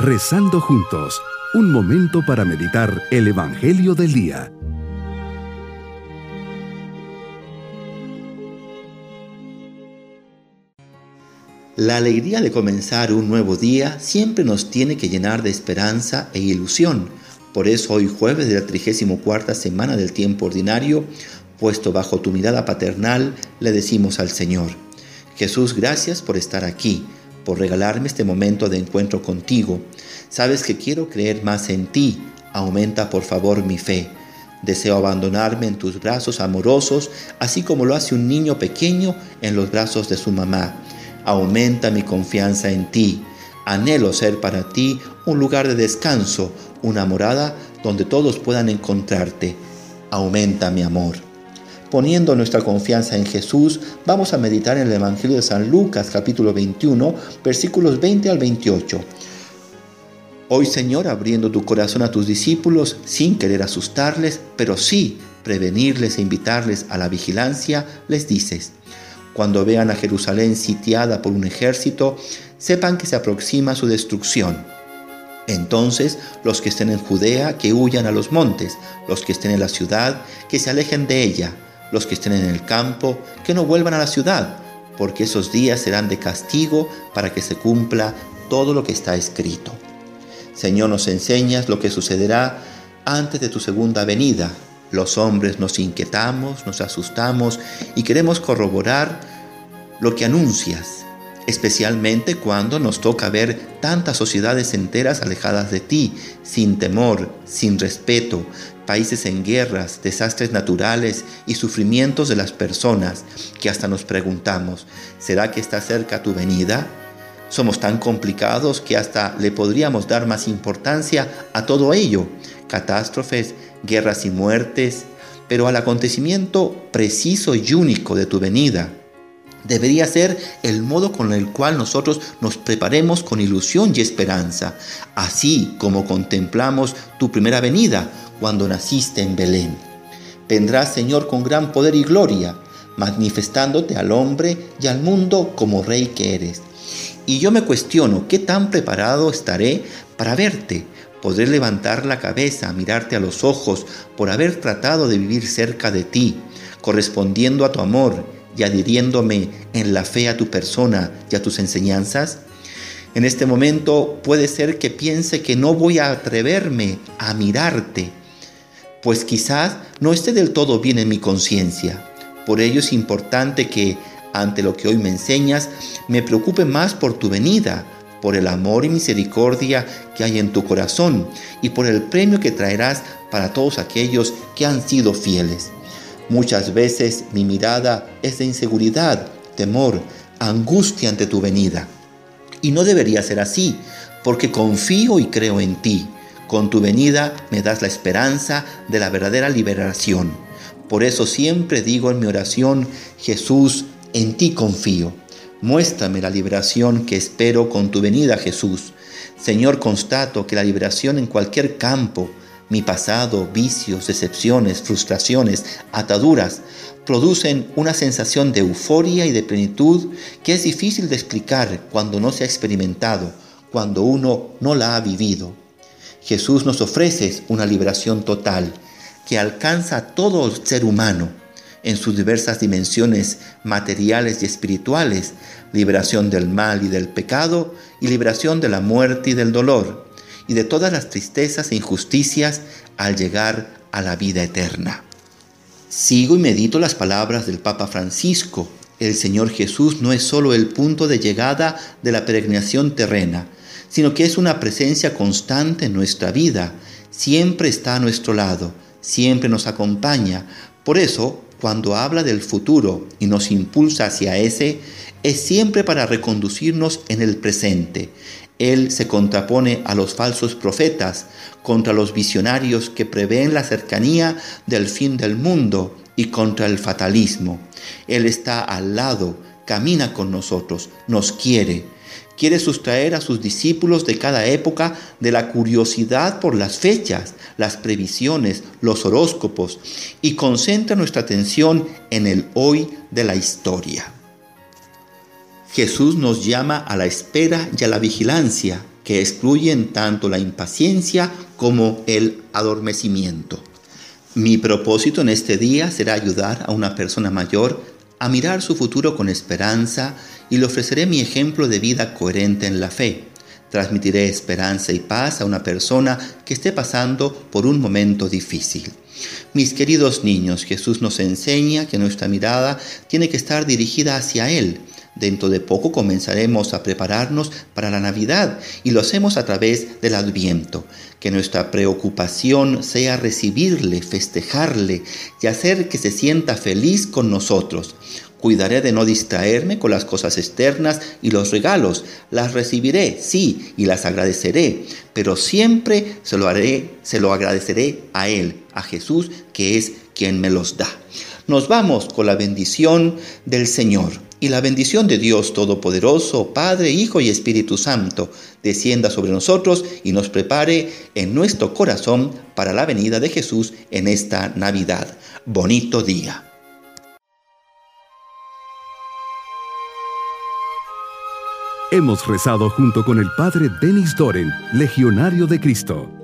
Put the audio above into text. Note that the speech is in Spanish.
Rezando juntos, un momento para meditar el Evangelio del Día. La alegría de comenzar un nuevo día siempre nos tiene que llenar de esperanza e ilusión. Por eso hoy jueves de la 34 semana del tiempo ordinario, puesto bajo tu mirada paternal, le decimos al Señor, Jesús, gracias por estar aquí por regalarme este momento de encuentro contigo. Sabes que quiero creer más en ti. Aumenta por favor mi fe. Deseo abandonarme en tus brazos amorosos, así como lo hace un niño pequeño en los brazos de su mamá. Aumenta mi confianza en ti. Anhelo ser para ti un lugar de descanso, una morada donde todos puedan encontrarte. Aumenta mi amor. Poniendo nuestra confianza en Jesús, vamos a meditar en el Evangelio de San Lucas capítulo 21, versículos 20 al 28. Hoy Señor, abriendo tu corazón a tus discípulos, sin querer asustarles, pero sí prevenirles e invitarles a la vigilancia, les dices, cuando vean a Jerusalén sitiada por un ejército, sepan que se aproxima su destrucción. Entonces los que estén en Judea, que huyan a los montes, los que estén en la ciudad, que se alejen de ella los que estén en el campo, que no vuelvan a la ciudad, porque esos días serán de castigo para que se cumpla todo lo que está escrito. Señor, nos enseñas lo que sucederá antes de tu segunda venida. Los hombres nos inquietamos, nos asustamos y queremos corroborar lo que anuncias, especialmente cuando nos toca ver tantas sociedades enteras alejadas de ti, sin temor, sin respeto, países en guerras, desastres naturales y sufrimientos de las personas, que hasta nos preguntamos, ¿será que está cerca tu venida? Somos tan complicados que hasta le podríamos dar más importancia a todo ello, catástrofes, guerras y muertes, pero al acontecimiento preciso y único de tu venida, debería ser el modo con el cual nosotros nos preparemos con ilusión y esperanza, así como contemplamos tu primera venida cuando naciste en Belén. Vendrás, Señor, con gran poder y gloria, manifestándote al hombre y al mundo como rey que eres. Y yo me cuestiono, ¿qué tan preparado estaré para verte? Podré levantar la cabeza, mirarte a los ojos por haber tratado de vivir cerca de ti, correspondiendo a tu amor, y adhiriéndome en la fe a tu persona y a tus enseñanzas? En este momento puede ser que piense que no voy a atreverme a mirarte, pues quizás no esté del todo bien en mi conciencia. Por ello es importante que, ante lo que hoy me enseñas, me preocupe más por tu venida, por el amor y misericordia que hay en tu corazón y por el premio que traerás para todos aquellos que han sido fieles. Muchas veces mi mirada es de inseguridad, temor, angustia ante tu venida. Y no debería ser así, porque confío y creo en ti. Con tu venida me das la esperanza de la verdadera liberación. Por eso siempre digo en mi oración, Jesús, en ti confío. Muéstrame la liberación que espero con tu venida, Jesús. Señor, constato que la liberación en cualquier campo, mi pasado, vicios, decepciones, frustraciones, ataduras, producen una sensación de euforia y de plenitud que es difícil de explicar cuando no se ha experimentado, cuando uno no la ha vivido. Jesús nos ofrece una liberación total que alcanza a todo el ser humano en sus diversas dimensiones materiales y espirituales, liberación del mal y del pecado y liberación de la muerte y del dolor y de todas las tristezas e injusticias al llegar a la vida eterna. Sigo y medito las palabras del Papa Francisco. El Señor Jesús no es solo el punto de llegada de la peregrinación terrena, sino que es una presencia constante en nuestra vida. Siempre está a nuestro lado, siempre nos acompaña. Por eso, cuando habla del futuro y nos impulsa hacia ese, es siempre para reconducirnos en el presente. Él se contrapone a los falsos profetas, contra los visionarios que prevén la cercanía del fin del mundo y contra el fatalismo. Él está al lado, camina con nosotros, nos quiere. Quiere sustraer a sus discípulos de cada época de la curiosidad por las fechas, las previsiones, los horóscopos y concentra nuestra atención en el hoy de la historia. Jesús nos llama a la espera y a la vigilancia, que excluyen tanto la impaciencia como el adormecimiento. Mi propósito en este día será ayudar a una persona mayor a mirar su futuro con esperanza y le ofreceré mi ejemplo de vida coherente en la fe. Transmitiré esperanza y paz a una persona que esté pasando por un momento difícil. Mis queridos niños, Jesús nos enseña que nuestra mirada tiene que estar dirigida hacia Él. Dentro de poco comenzaremos a prepararnos para la Navidad y lo hacemos a través del Adviento. Que nuestra preocupación sea recibirle, festejarle y hacer que se sienta feliz con nosotros. Cuidaré de no distraerme con las cosas externas y los regalos. Las recibiré, sí, y las agradeceré, pero siempre se lo haré, se lo agradeceré a Él, a Jesús, que es quien me los da. Nos vamos con la bendición del Señor. Y la bendición de Dios Todopoderoso, Padre, Hijo y Espíritu Santo, descienda sobre nosotros y nos prepare en nuestro corazón para la venida de Jesús en esta Navidad. Bonito día. Hemos rezado junto con el Padre Denis Doren, Legionario de Cristo.